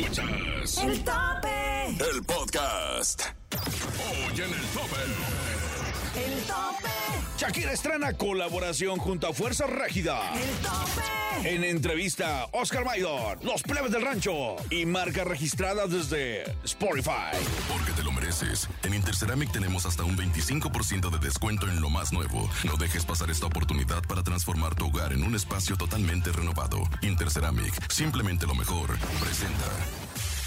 Escuchas El tope. el podcast. Hoy en el tope. El tope. Shakira estrena colaboración junto a Fuerza Régida. El tope. En entrevista, Oscar Maidon, Los Plebes del Rancho y marca registrada desde Spotify. Porque te lo mereces. En Interceramic tenemos hasta un 25% de descuento en lo más nuevo. No dejes pasar esta oportunidad para transformar tu hogar en un espacio totalmente renovado. Interceramic, simplemente lo mejor. Presenta.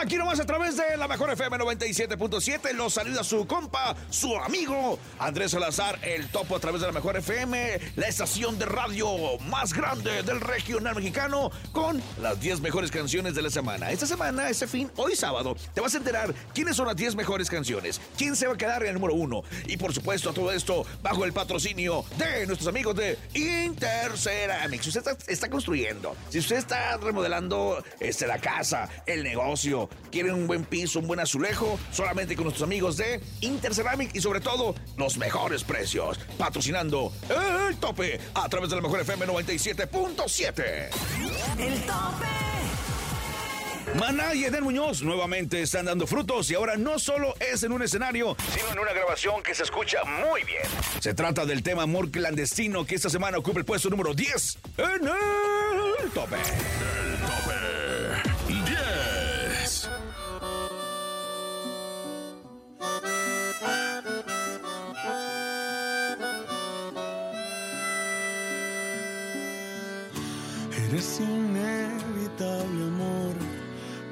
Aquí nomás a través de la mejor FM 97.7 los saluda su compa, su amigo Andrés Salazar, el topo a través de la mejor FM, la estación de radio más grande del regional mexicano con las 10 mejores canciones de la semana. Esta semana, este fin, hoy sábado, te vas a enterar quiénes son las 10 mejores canciones, quién se va a quedar en el número uno y por supuesto todo esto bajo el patrocinio de nuestros amigos de Interceramic. Si usted está, está construyendo, si usted está remodelando este, la casa, el negocio, quieren un buen piso, un buen azulejo, solamente con nuestros amigos de Interceramic y sobre todo los mejores precios. Patrocinando el tope a través de la mejor FM 97.7. El tope. Maná y Eden Muñoz nuevamente están dando frutos y ahora no solo es en un escenario, sino en una grabación que se escucha muy bien. Se trata del tema Amor Clandestino que esta semana ocupa el puesto número 10 en el tope. El tope. Eres inevitable amor,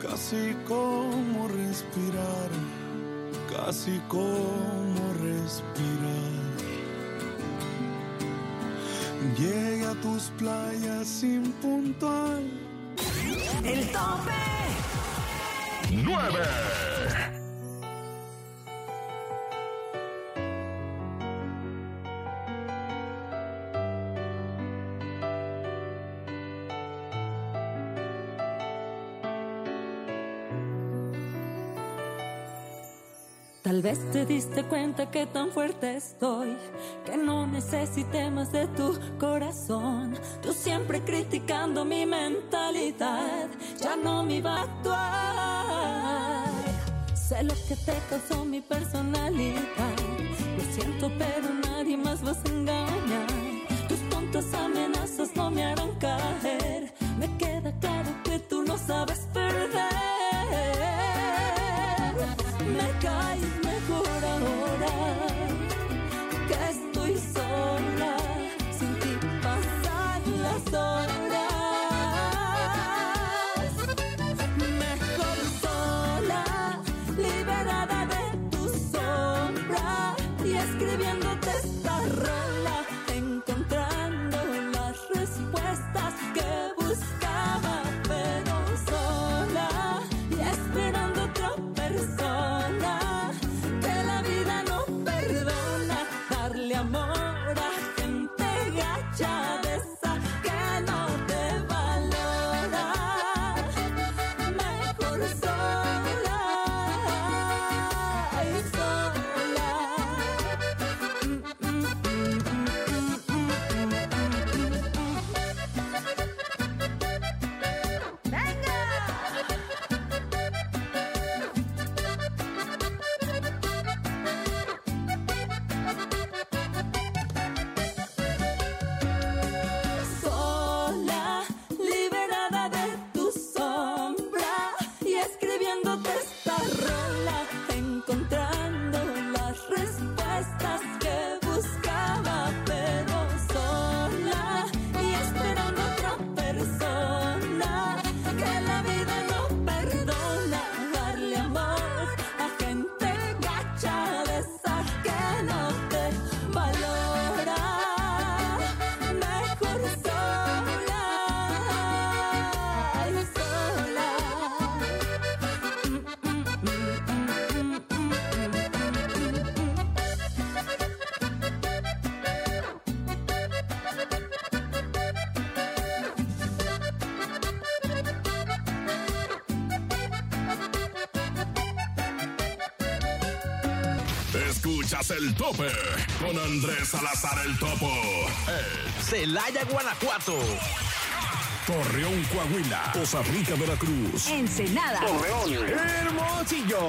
casi como respirar, casi como respirar. Llegué a tus playas impuntual. El tope. 9. Vez te diste cuenta que tan fuerte estoy, que no necesité más de tu corazón. Tú siempre criticando mi mentalidad, ya no me iba a actuar. Sé lo que te causó mi personalidad, Escuchas el tope con Andrés Salazar el Topo. Celaya, Guanajuato. Torreón, Coahuila. Costa Rica, Veracruz. Ensenada. Hermosillo.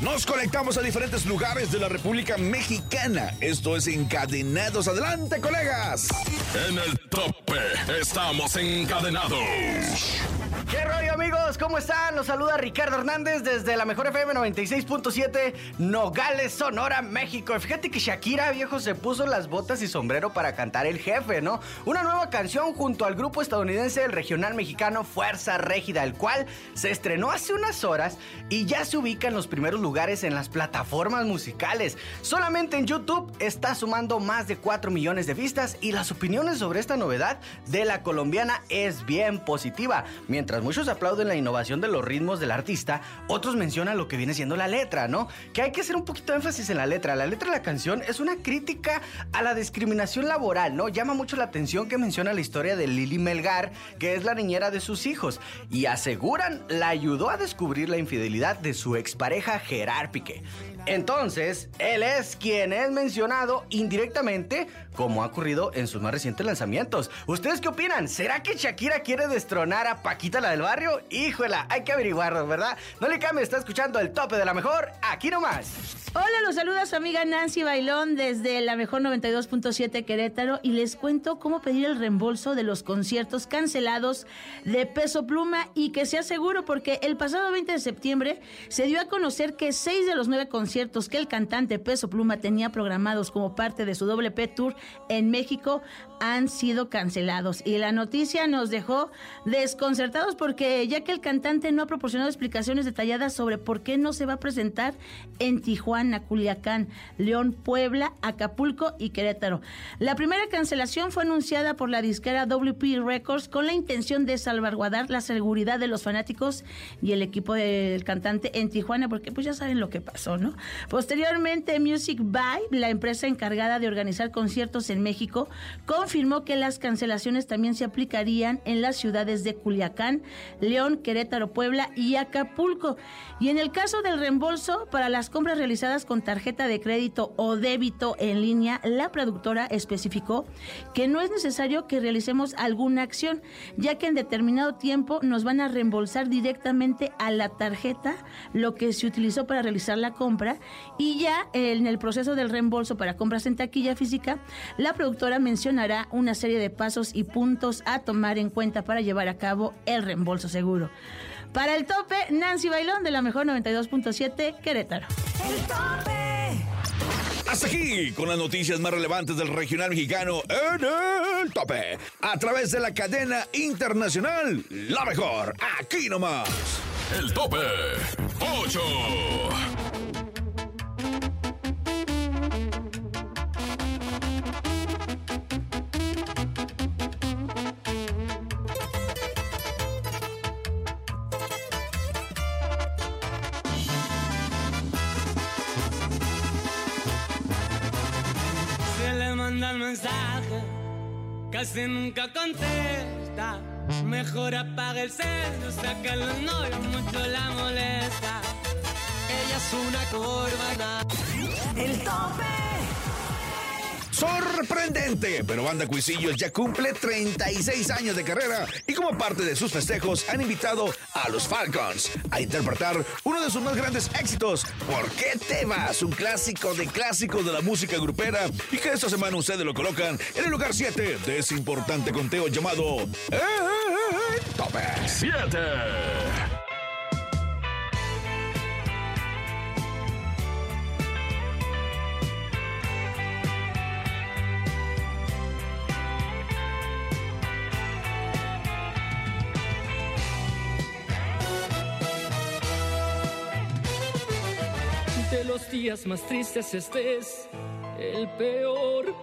Nos conectamos a diferentes lugares de la República Mexicana. Esto es Encadenados. Adelante, colegas. En el tope estamos encadenados. ¿Qué rollo amigos? ¿Cómo están? Los saluda Ricardo Hernández desde la mejor FM 96.7 Nogales, Sonora, México. Fíjate que Shakira, viejo, se puso las botas y sombrero para cantar El Jefe, ¿no? Una nueva canción junto al grupo estadounidense del regional mexicano Fuerza Régida, el cual se estrenó hace unas horas y ya se ubica en los primeros lugares en las plataformas musicales. Solamente en YouTube está sumando más de 4 millones de vistas y las opiniones sobre esta novedad de la colombiana es bien positiva. Mientras muchos aplauden la innovación de los ritmos del artista, otros mencionan lo que viene siendo la letra, ¿no? Que hay que hacer un poquito de énfasis en la letra. La letra de la canción es una crítica a la discriminación laboral, ¿no? Llama mucho la atención que menciona la historia de Lili Melgar, que es la niñera de sus hijos, y aseguran la ayudó a descubrir la infidelidad de su expareja Gerard Piqué. Entonces, él es quien es mencionado indirectamente como ha ocurrido en sus más recientes lanzamientos. ¿Ustedes qué opinan? ¿Será que Shakira quiere destronar a Paquita la del barrio? Híjola, hay que averiguarlo, ¿verdad? No le cambie, está escuchando el tope de la mejor, aquí nomás. Hola, los saluda su amiga Nancy Bailón desde la mejor 92.7 Querétaro y les cuento cómo pedir el reembolso de los conciertos cancelados de Peso Pluma y que sea seguro porque el pasado 20 de septiembre se dio a conocer que seis de los nueve conciertos que el cantante Peso Pluma tenía programados como parte de su WP Tour en México han sido cancelados. Y la noticia nos dejó desconcertados porque ya que el cantante no ha proporcionado explicaciones detalladas sobre por qué no se va a presentar en Tijuana, Culiacán, León, Puebla, Acapulco y Querétaro. La primera cancelación fue anunciada por la disquera WP Records con la intención de salvaguardar la seguridad de los fanáticos y el equipo del cantante en Tijuana porque pues ya saben lo que pasó, ¿no? Posteriormente Music By, la empresa encargada de organizar conciertos en México, confirmó que las cancelaciones también se aplicarían en las ciudades de Culiacán, León, Querétaro, Puebla y Acapulco. Y en el caso del reembolso para las compras realizadas con tarjeta de crédito o débito en línea, la productora especificó que no es necesario que realicemos alguna acción, ya que en determinado tiempo nos van a reembolsar directamente a la tarjeta lo que se utilizó para realizar la compra y ya en el proceso del reembolso para compras en taquilla física, la productora mencionará una serie de pasos y puntos a tomar en cuenta para llevar a cabo el reembolso seguro. Para el tope, Nancy Bailón de la mejor 92.7 Querétaro. El tope. Hasta aquí con las noticias más relevantes del regional mexicano en el tope. A través de la cadena internacional, la mejor. Aquí nomás. El tope 8. Casi nunca contesta. Mejor apaga el cel, saca que los novios mucho la molesta. Ella es una corbana. El tope. Sorprendente, pero Banda Cuisillos ya cumple 36 años de carrera y como parte de sus festejos han invitado a los Falcons a interpretar uno de sus más grandes éxitos, ¿Por qué te vas? Un clásico de clásicos de la música grupera y que esta semana ustedes lo colocan en el lugar 7 de ese importante conteo llamado El Tope. 7. Días más tristes este es el peor.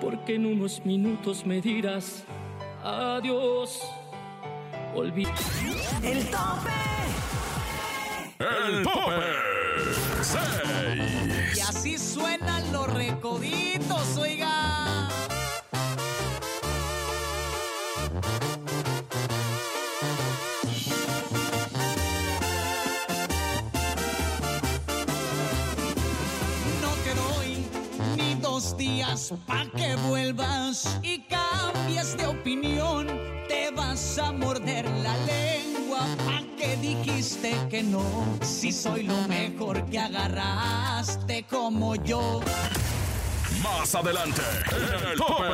Porque en unos minutos me dirás adiós. Olvi El tope. El tope. 6. Y así suenan los recoditos, oiga. Pa' que vuelvas y cambies de opinión. Te vas a morder la lengua pa' que dijiste que no. Si soy lo mejor que agarraste como yo. Más adelante. El tope.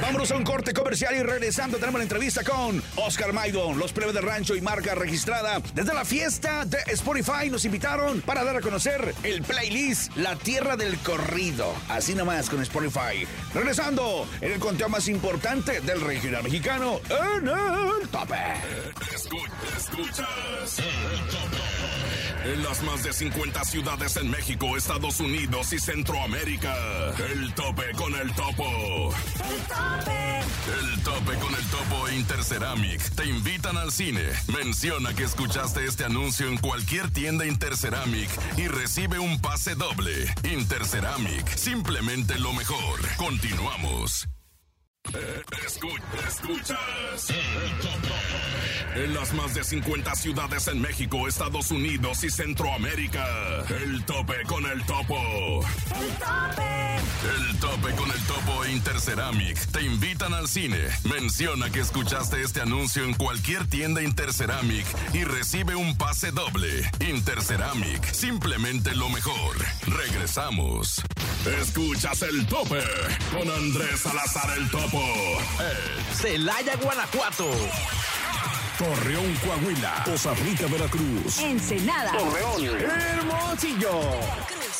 Vámonos a un corte comercial y regresando tenemos la entrevista con Oscar Maidon, los plebes de rancho y marca registrada. Desde la fiesta de Spotify nos invitaron para dar a conocer el playlist La Tierra del Corrido. Así nomás con Spotify. Regresando en el conteo más importante del regional mexicano en el tope. Escu- Escuchas. El tope. En las más de 50 ciudades en México, Estados Unidos y Centroamérica. El tope con el topo. El tope. El tope con el topo e Interceramic te invitan al cine. Menciona que escuchaste este anuncio en cualquier tienda Interceramic y recibe un pase doble. Interceramic, simplemente lo mejor. Continuamos. Escu- escuchas. El. En las más de 50 ciudades en México, Estados Unidos y Centroamérica. El tope con el topo. El tope. El tope con el topo e Interceramic te invitan al cine. Menciona que escuchaste este anuncio en cualquier tienda Interceramic y recibe un pase doble. Interceramic, simplemente lo mejor. Regresamos. Escuchas el tope con Andrés Salazar el topo. Eh, Celaya, Guanajuato. Torreón, Coahuila. Costa Rica, Veracruz. Ensenada. Hermosillo.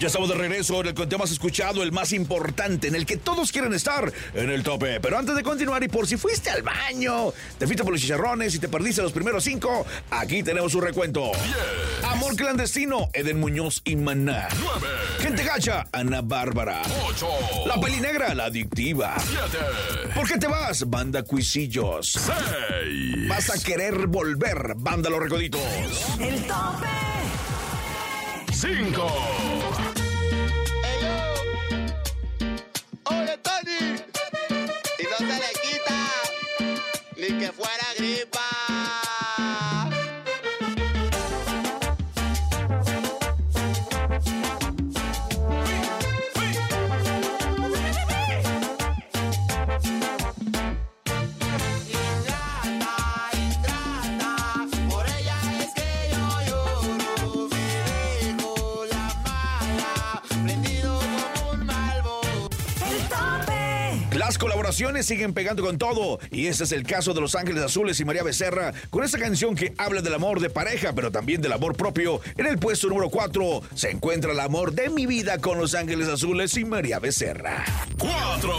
Ya estamos de regreso en el conteo más escuchado, el más importante, en el que todos quieren estar en el tope. Pero antes de continuar, y por si fuiste al baño, te fuiste por los chicharrones y te perdiste los primeros cinco, aquí tenemos un recuento. Amor clandestino, Eden Muñoz y Maná. 9, Gente gacha, Ana Bárbara. 8, La peli negra, la adictiva. 7, ¿Por qué te vas? Banda Cuisillos. 6, Vas a querer volver, banda Los Recoditos. El tope. 5, ni Las colaboraciones siguen pegando con todo y este es el caso de Los Ángeles Azules y María Becerra con esta canción que habla del amor de pareja pero también del amor propio. En el puesto número 4 se encuentra el amor de mi vida con Los Ángeles Azules y María Becerra. 4,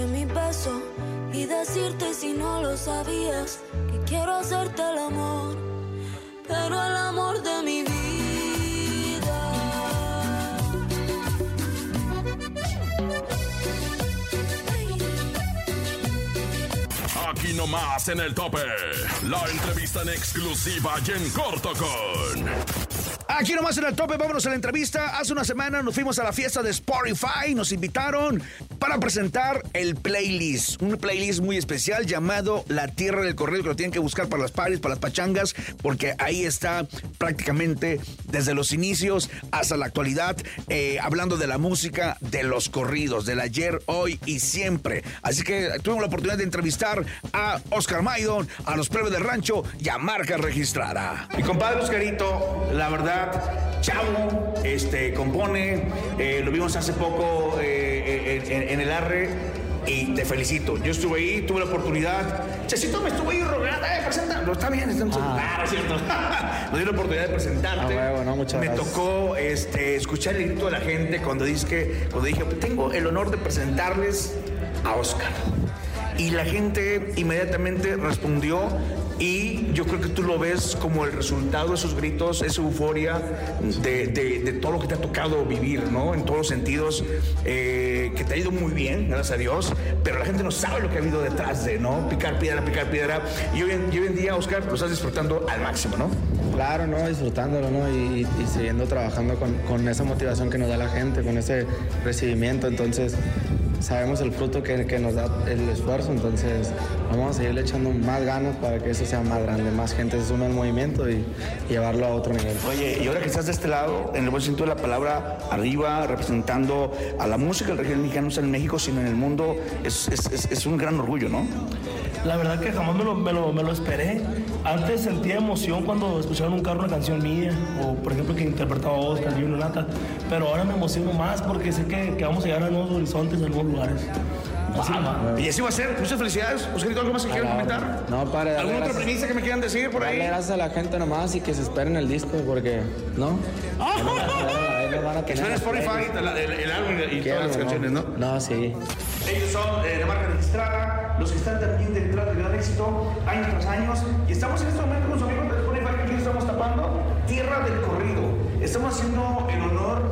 mi beso. Y decirte si no lo sabías. Que quiero hacerte el amor. Pero el amor de mi vida. aquí nomás en el tope. La entrevista en exclusiva y en corto con Aquí nomás en el tope, vámonos a la entrevista. Hace una semana nos fuimos a la fiesta de Spotify, nos invitaron para presentar el playlist, un playlist muy especial llamado La Tierra del Corrido, que lo tienen que buscar para las paris, para las pachangas, porque ahí está prácticamente desde los inicios hasta la actualidad, eh, hablando de la música, de los corridos, del ayer, hoy y siempre. Así que tuvimos la oportunidad de entrevistar a Oscar Maidon, a los plebes del rancho y a marca registrada. Mi compadre Oscarito, la verdad, chavo, este, compone, eh, lo vimos hace poco eh, eh, en, en- en el Arre y te felicito. Yo estuve ahí, tuve la oportunidad. Chesito me estuvo ahí rogando, eh, presenta. No, está bien, estamos ah. es cierto. me dio la oportunidad de presentarte. Ah, muchas me gracias. tocó este, escuchar el grito de la gente cuando, dije cuando dije, tengo el honor de presentarles a Oscar. Y la gente inmediatamente respondió y yo creo que tú lo ves como el resultado de esos gritos, esa euforia de, de- de todo lo que te ha tocado vivir, ¿no? En todos los sentidos, eh, que te ha ido muy bien, gracias a Dios, pero la gente no sabe lo que ha habido detrás de, ¿no? Picar piedra, picar piedra. Y hoy, y hoy en día, Oscar, lo estás disfrutando al máximo, ¿no? Claro, ¿no? Disfrutándolo, ¿no? Y, y siguiendo trabajando con, con esa motivación que nos da la gente, con ese recibimiento. Entonces, sabemos el fruto que, nos da el esfuerzo. Entonces, vamos a seguirle echando más ganas para que eso sea más grande, más gente se sume al movimiento y, llevarlo a otro nivel. Oye, y ahora que estás de este lado, en el buen sentido de la palabra, arriba, representando a la música del regional mexicano, no solo en México, sino en el mundo, es, es- es- es un gran orgullo, ¿no? La verdad que jamás me lo, me lo- me lo esperé. Antes sentía emoción cuando escuchaba en un carro una canción mía, o por ejemplo que interpretaba Oscar, Junior Nata, pero ahora me emociono más porque sé que, que vamos a llegar a nuevos horizontes, a nuevos lugares. Nomás. Y así va a ser. Muchas felicidades. Oscarito, ¿algo más que quieran comentar? No, para. ¿Alguna otra primicia que me quieran decir por ahí? Gracias a la gente nomás y que se esperen el disco porque, ¿no? Que suene Spotify, el, el álbum y todas las canciones, ¿no? No, sí. Ellos son eh, la marca registrada, los que están también detrás del gran éxito, años tras años. Y estamos en este momento con los amigos de Spotify que estamos tapando Tierra del Corrido. Estamos haciendo el honor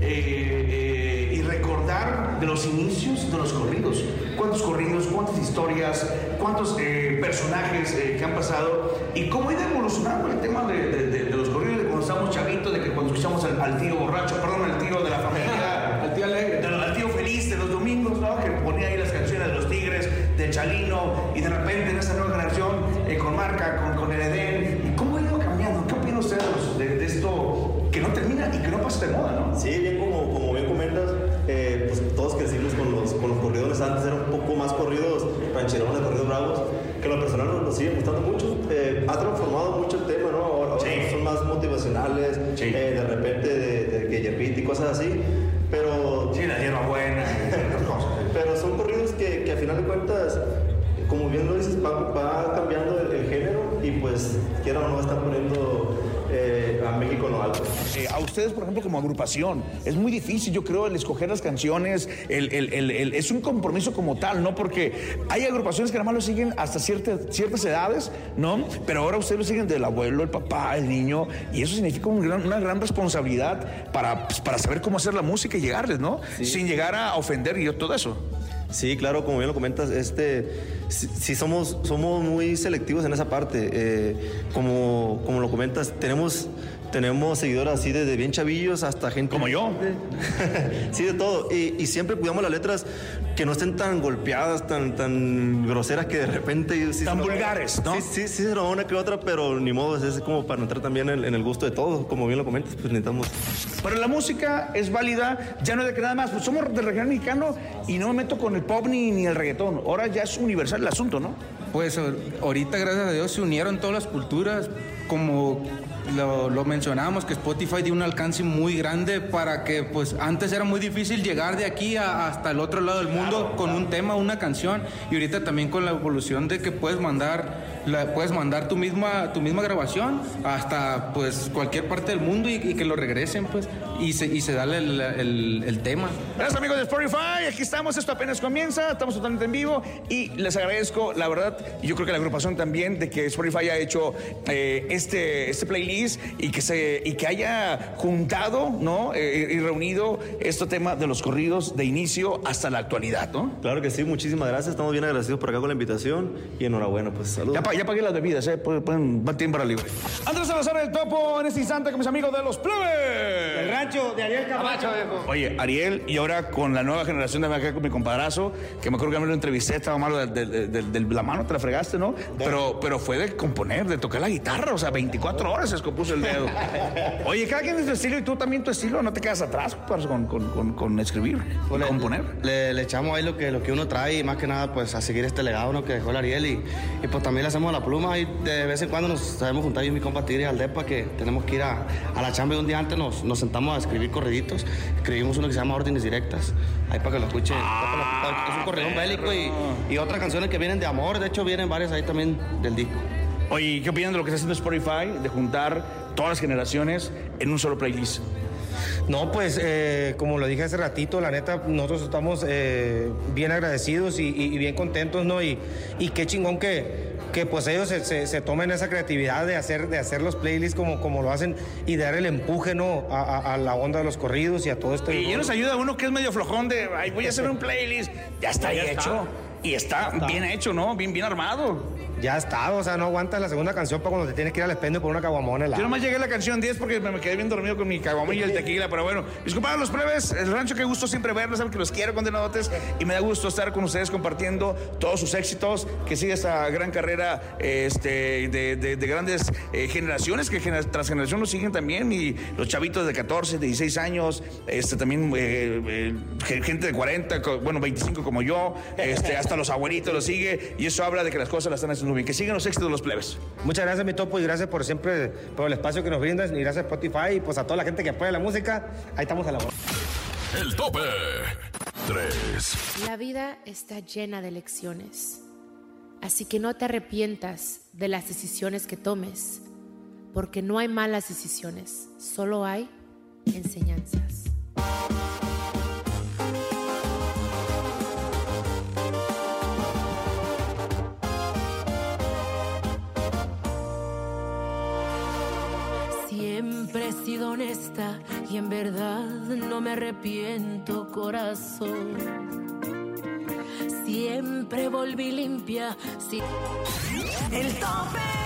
eh, eh, y recordar de los inicios de los corridos. Cuántos corridos, cuántas historias, cuántos eh, personajes que han pasado y cómo ha ido evolucionando el tema de, los corridos de cuando estábamos chavitos, de que cuando escuchamos al, al tío borracho, perdón, Chalino, y de repente en esta nueva generación, eh, con Marca, con, con el Edén, ¿y cómo ha ido cambiando? ¿Qué opinan ustedes de, de esto que no termina y que no pasa de moda, no? Sí, bien como, como bien comentas, eh, pues todos crecimos con los, con los corridones. Antes eran un poco más corridos rancherones, corridos bravos, que a lo personal nos, nos sigue gustando mucho. Eh, ha transformado mucho el tema, ¿no? Ahora, ahora son más motivacionales, eh, de repente de, de yerpita y cosas así. Pero. Sí, la hierba buena, Pero son corridos que, que a final de cuentas, como bien lo dices, va, va cambiando el, el género y pues, quiera o no, están poniendo eh, a México en lo alto. Eh, a ustedes, por ejemplo, como agrupación, es muy difícil, yo creo, el escoger las canciones, el, el- el- el- es un compromiso como tal, ¿no? Porque hay agrupaciones que nada más lo siguen hasta ciertas ciertas edades, ¿no? Pero ahora ustedes lo siguen del abuelo, el papá, el niño, y eso significa un gran- una gran responsabilidad para, pues, para saber cómo hacer la música y llegarles, ¿no? Sin llegar a ofender y todo eso. Sí, claro, como bien lo comentas, este, sí, somos, somos muy selectivos en esa parte. Eh, como, como lo comentas, tenemos, tenemos seguidores así desde bien chavillos hasta gente... Como yo. sí, de todo. Y, y siempre cuidamos las letras que no estén tan golpeadas, tan, tan groseras que de repente... sí Tan vulgares, ¿no? Sí, sí, sí, se una que otra, pero ni modo, es como para entrar también en, en el gusto de todos. Como bien lo comentas, pues necesitamos... Pero la música es válida, ya no es de que nada más, pues somos del regional mexicano y no me meto con el pop ni, ni el reggaetón. Ahora ya es universal el asunto, ¿no? Pues ahor- ahorita, gracias a Dios, se unieron todas las culturas, como lo, lo mencionábamos, que Spotify dio un alcance muy grande para que, pues, antes era muy difícil llegar de aquí hasta el otro lado del mundo con un tema, una canción, y ahorita también con la evolución de que puedes mandar, la, puedes mandar tu misma, tu misma grabación hasta, pues, cualquier parte del mundo y, y que lo regresen, pues, y se, y se da el, el- el tema. Gracias amigos de Spotify, aquí estamos, esto apenas comienza, estamos totalmente en vivo y les agradezco, la verdad, y yo creo que la agrupación también, de que Spotify haya hecho eh, este, este playlist y que, se, y que haya juntado ¿no? Eh, y reunido este tema de los corridos de inicio hasta la actualidad, ¿no? Claro que sí, muchísimas gracias. Estamos bien agradecidos por acá con la invitación y enhorabuena, pues saludos. Ya, ya pagué las bebidas, ¿eh? Pueden, pueden tiempo para libre. Andrés Salazar del Topo en este instante con mis amigos de los Plebes. El rancho de Ariel Camacho. Oye, Ariel, y ahora con la nueva generación de acá con mi comparazo, que me acuerdo que me lo entrevisté, estaba malo de, de- de- de- de la mano, te la fregaste, ¿no? Pero, pero fue de componer, de tocar la guitarra, o sea, 24 horas se descompuso el dedo. Oye, cada quien es su estilo y tú también tu estilo, no te quedas atrás pues, con, con- con- con escribir, con le, componer. Le, le echamos ahí lo que, lo que uno trae y más que nada pues a seguir este legado ¿no? que dejó el Ariel y, y pues también le hacemos tenemos la pluma y de vez en cuando nos sabemos juntar yo y mi compa Tigre al depa que tenemos que ir a, a la chamba y un día antes nos, nos sentamos a escribir corriditos. Escribimos uno que se llama Órdenes Directas. Ahí para que lo escuche. es un corredón bélico y, y otras canciones que vienen de amor. De hecho, vienen varias ahí también del disco. Oye, ¿qué opinan de lo que está haciendo Spotify de juntar todas las generaciones en un solo playlist? No, pues eh, como lo dije hace ratito, la neta, nosotros estamos eh, bien agradecidos y, y- y bien contentos, ¿no? Y, y qué chingón que, que pues ellos se, se- se tomen esa creatividad de hacer, de hacer los playlists como, como lo hacen y de dar el empuje, ¿no? A, a- a la onda de los corridos y a todo esto. Y ya nos ayuda uno que es medio flojón de, ay, voy a hacer un playlist. Ya está ahí Ya está. hecho. Y está, está. bien hecho, ¿no? Bien, bien armado. Ya está, o sea, no aguantas la segunda canción para cuando te tienes que ir al expendio por una caguamona. Yo nomás llegué a la canción 10 porque me me quedé bien dormido con mi caguamón y el tequila, pero bueno. Disculpad los plebes, el rancho, qué gusto siempre verlos, saben que los quiero, condenadotes, y me da gusto estar con ustedes compartiendo todos sus éxitos, que siga esta gran carrera este, de, de- de grandes eh, generaciones, que gener- tras generación lo siguen también, y los chavitos de 14, de 16 años, este, también eh, eh, gen- gente de 40, co- bueno, 25 como yo, este, hasta los abuelitos lo sigue, y eso habla de que las cosas las están haciendo bien. Que sigan los éxitos de los plebes. Muchas gracias, mi topo, y gracias por siempre, por el espacio que nos brindas, y gracias Spotify, y pues a toda la gente que apoya la música, ahí estamos a la voz. El tope 3. La vida está llena de lecciones, así que no te arrepientas de las decisiones que tomes, porque no hay malas decisiones, solo hay enseñanzas. Sido honesta y en verdad no me arrepiento, corazón. Siempre volví limpia. El tope.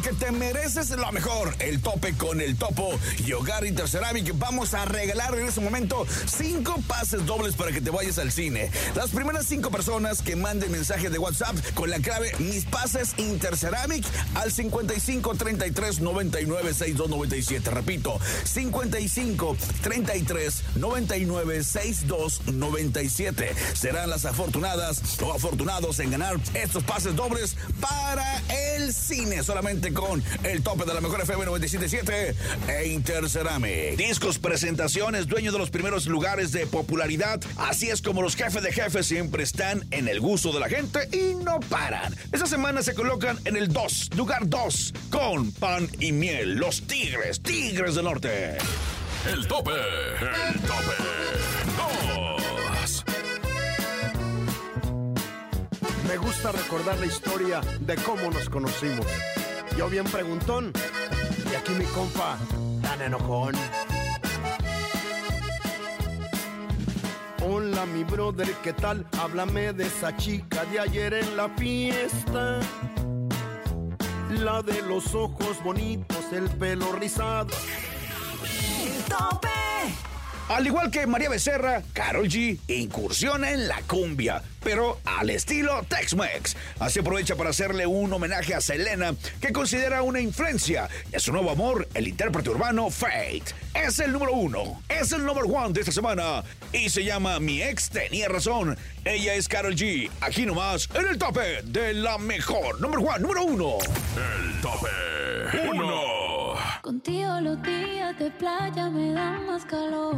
Porque te mereces lo mejor. El tope con el topo y Hogar Interceramic. Vamos a regalar en este momento cinco pases dobles para que te vayas al cine. Las primeras cinco personas que manden mensaje de WhatsApp con la clave Mis Pases Interceramic al 55 33 99 62 97. Repito, 55 33 99 62 97. Serán las afortunadas o afortunados en ganar estos pases dobles para el cine. Solamente con el tope de la mejor FM 977 e Interceramic. Discos, presentaciones, dueño de los primeros lugares de popularidad. Así es como los jefes de jefes siempre están en el gusto de la gente y no paran. Esta semana se colocan en el 2, lugar 2, con pan y miel. Los Tigres, Tigres del Norte. El tope. El tope. 2. Me gusta recordar la historia de cómo nos conocimos. Yo bien preguntón y aquí mi compa tan enojón. Hola mi brother, ¿qué tal? Háblame de esa chica de ayer en la fiesta. La de los ojos bonitos, el pelo rizado. Al igual que María Becerra, Carol G incursiona en la cumbia, pero al estilo Tex-Mex. Así aprovecha para hacerle un homenaje a Selena, que considera una influencia de su nuevo amor, el intérprete urbano Fate. Es el número uno, es el number one de esta semana y se llama Mi ex tenía razón. Ella es Carol G, aquí nomás en el tope de la mejor, number one, número uno. El tope 1. Contigo los días de playa me dan más calor.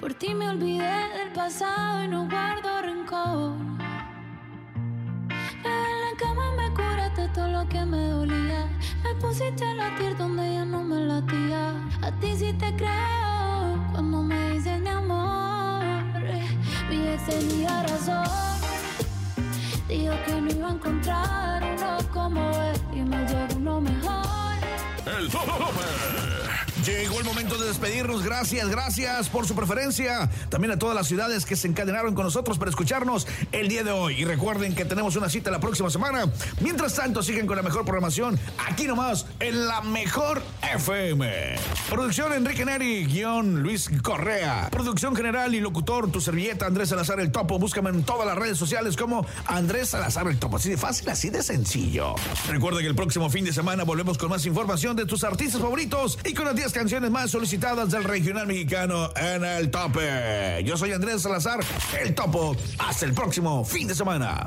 Por ti me olvidé del pasado y no guardo rencor. En la cama me curaste todo lo que me dolía. Me pusiste a latir donde ya no me latía. A ti sí te creo cuando me dices mi amor. Mi ex tenía razón. Dijo que no iba a encontrar como él y me llegó uno mejor. El tope. Llegó el momento de despedirnos. Gracias, gracias por su preferencia. También a todas las ciudades que se encadenaron con nosotros para escucharnos el día de hoy. Y recuerden que tenemos una cita la próxima semana. Mientras tanto, siguen con la mejor programación aquí nomás en la mejor FM. Producción Enrique Neri, guion Luis Correa. Producción general y locutor, tu servilleta Andrés Salazar el Topo. Búscame en todas las redes sociales como Andrés Salazar el Topo. Así de fácil, así de sencillo. Recuerda que el próximo fin de semana volvemos con más información de tus artistas favoritos y con las 10 las canciones más solicitadas del regional mexicano en el tope. Yo soy Andrés Salazar, el topo. Hasta el próximo fin de semana.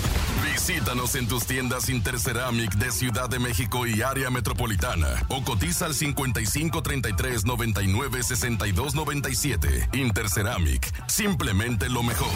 Visítanos en tus tiendas Interceramic de Ciudad de México y área metropolitana o cotiza al 55 33 99 62 97. Interceramic, simplemente lo mejor.